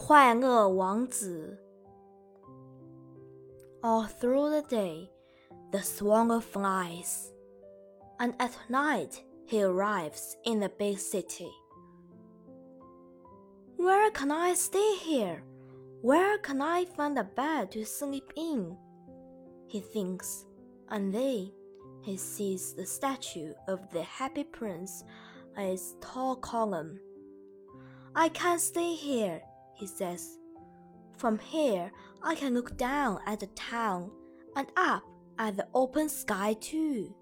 快乐王子 All through the day, the swan flies, and at night he arrives in the big city. Where can I stay here? Where can I find a bed to sleep in? He thinks, and then he sees the statue of the happy prince on its tall column. I can't stay here, he says. From here, I can look down at the town and up at the open sky too.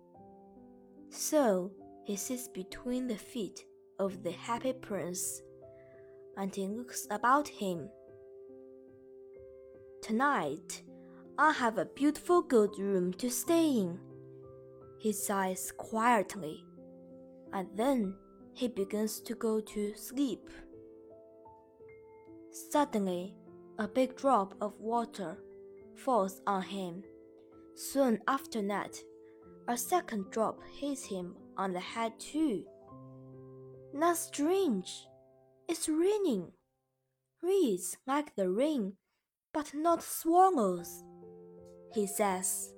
So he sits between the feet of the happy prince and he looks about him. Tonight, I have a beautiful good room to stay in. He sighs quietly, and then he begins to go to sleep. Suddenly, a big drop of water falls on him. Soon after that, a second drop hits him on the head too. That's strange. It's raining. Reeds like the rain, but not swallows, he says.